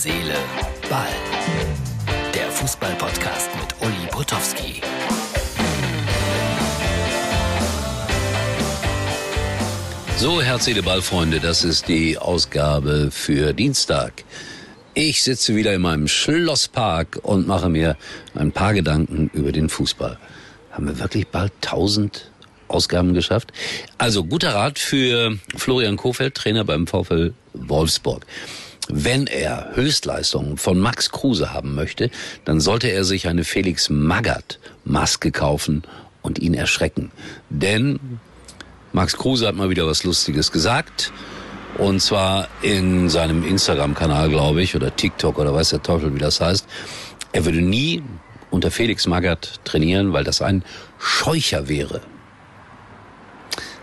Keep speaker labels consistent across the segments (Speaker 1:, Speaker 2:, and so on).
Speaker 1: Seele, Ball. Der Fußball-Podcast mit Uli Potowski.
Speaker 2: So, Herz, Seele, Ball, Freunde, das ist die Ausgabe für Dienstag. Ich sitze wieder in meinem Schlosspark und mache mir ein paar Gedanken über den Fußball. Haben wir wirklich bald 1000 Ausgaben geschafft? Also guter Rat für Florian Kofeld, Trainer beim VfL Wolfsburg. Wenn er Höchstleistungen von Max Kruse haben möchte, dann sollte er sich eine Felix Magath Maske kaufen und ihn erschrecken. Denn Max Kruse hat mal wieder was Lustiges gesagt. Und zwar in seinem Instagram-Kanal, glaube ich, oder TikTok oder weiß der Teufel, wie das heißt. Er würde nie unter Felix Magath trainieren, weil das ein Scheucher wäre.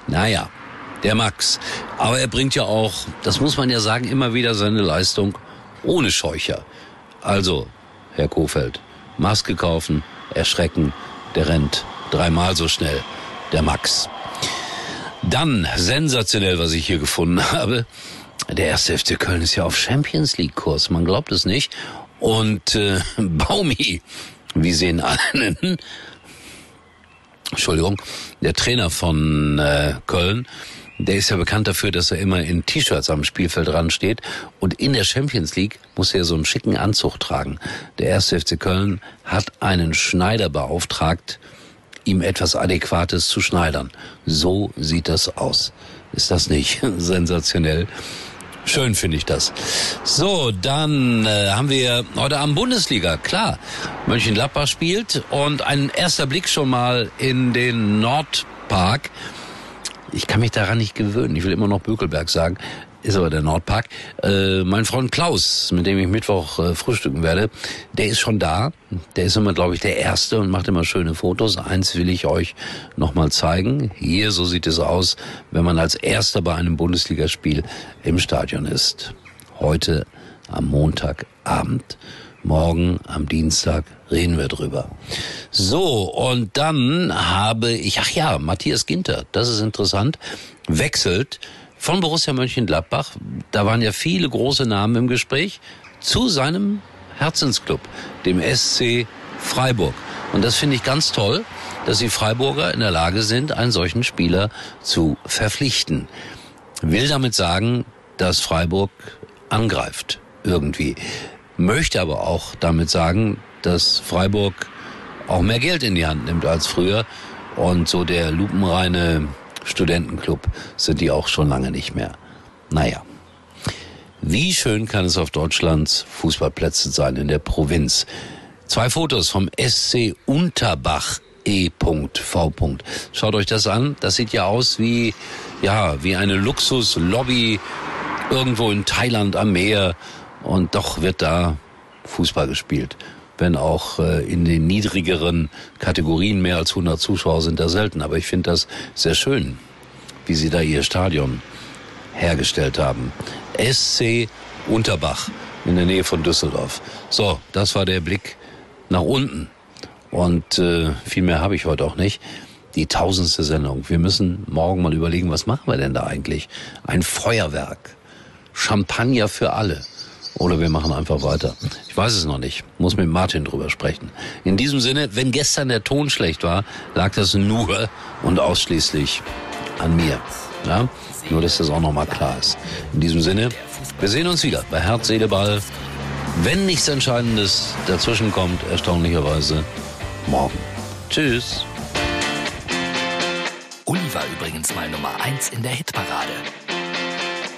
Speaker 2: Naja, der Max. Aber er bringt ja auch, das muss man ja sagen, immer wieder seine Leistung ohne Scheucher. Also, Herr Kofeld, Maske kaufen, erschrecken, der rennt dreimal so schnell, der Max. Dann, sensationell, was ich hier gefunden habe. Der erste FC Köln ist ja auf Champions League Kurs, man glaubt es nicht. Und äh, Baumi, wie sehen einen, Entschuldigung, der Trainer von äh, Köln, der ist ja bekannt dafür, dass er immer in T-Shirts am Spielfeld dran steht. Und in der Champions League muss er so einen schicken Anzug tragen. Der erste FC Köln hat einen Schneider beauftragt, ihm etwas Adäquates zu schneidern. So sieht das aus. Ist das nicht sensationell? Schön finde ich das. So, dann äh, haben wir heute Abend Bundesliga. Klar, Mönchengladbach spielt und ein erster Blick schon mal in den Nordpark. Ich kann mich daran nicht gewöhnen. Ich will immer noch Bökelberg sagen ist aber der Nordpark. Äh, mein Freund Klaus, mit dem ich Mittwoch äh, frühstücken werde, der ist schon da. Der ist immer, glaube ich, der Erste und macht immer schöne Fotos. Eins will ich euch nochmal zeigen. Hier, so sieht es aus, wenn man als Erster bei einem Bundesligaspiel im Stadion ist. Heute am Montagabend. Morgen am Dienstag reden wir drüber. So, und dann habe ich, ach ja, Matthias Ginter, das ist interessant, wechselt von Borussia Mönchengladbach, da waren ja viele große Namen im Gespräch, zu seinem Herzensclub, dem SC Freiburg. Und das finde ich ganz toll, dass die Freiburger in der Lage sind, einen solchen Spieler zu verpflichten. Will damit sagen, dass Freiburg angreift irgendwie. Möchte aber auch damit sagen, dass Freiburg auch mehr Geld in die Hand nimmt als früher und so der lupenreine Studentenclub sind die auch schon lange nicht mehr. Naja. Wie schön kann es auf Deutschlands Fußballplätzen sein in der Provinz? Zwei Fotos vom SC Unterbach E.V. Schaut euch das an. Das sieht ja aus wie, ja, wie eine Luxuslobby irgendwo in Thailand am Meer. Und doch wird da Fußball gespielt wenn auch äh, in den niedrigeren Kategorien mehr als 100 Zuschauer sind da selten. Aber ich finde das sehr schön, wie sie da ihr Stadion hergestellt haben. SC Unterbach in der Nähe von Düsseldorf. So, das war der Blick nach unten. Und äh, viel mehr habe ich heute auch nicht. Die tausendste Sendung. Wir müssen morgen mal überlegen, was machen wir denn da eigentlich? Ein Feuerwerk. Champagner für alle. Oder wir machen einfach weiter. Ich weiß es noch nicht. Muss mit Martin drüber sprechen. In diesem Sinne, wenn gestern der Ton schlecht war, lag das nur und ausschließlich an mir. Ja? Nur, dass das auch nochmal klar ist. In diesem Sinne, wir sehen uns wieder bei Herz, Seele, Ball. Wenn nichts Entscheidendes dazwischen kommt, erstaunlicherweise morgen. Tschüss.
Speaker 1: Uli war übrigens mal Nummer eins in der Hitparade.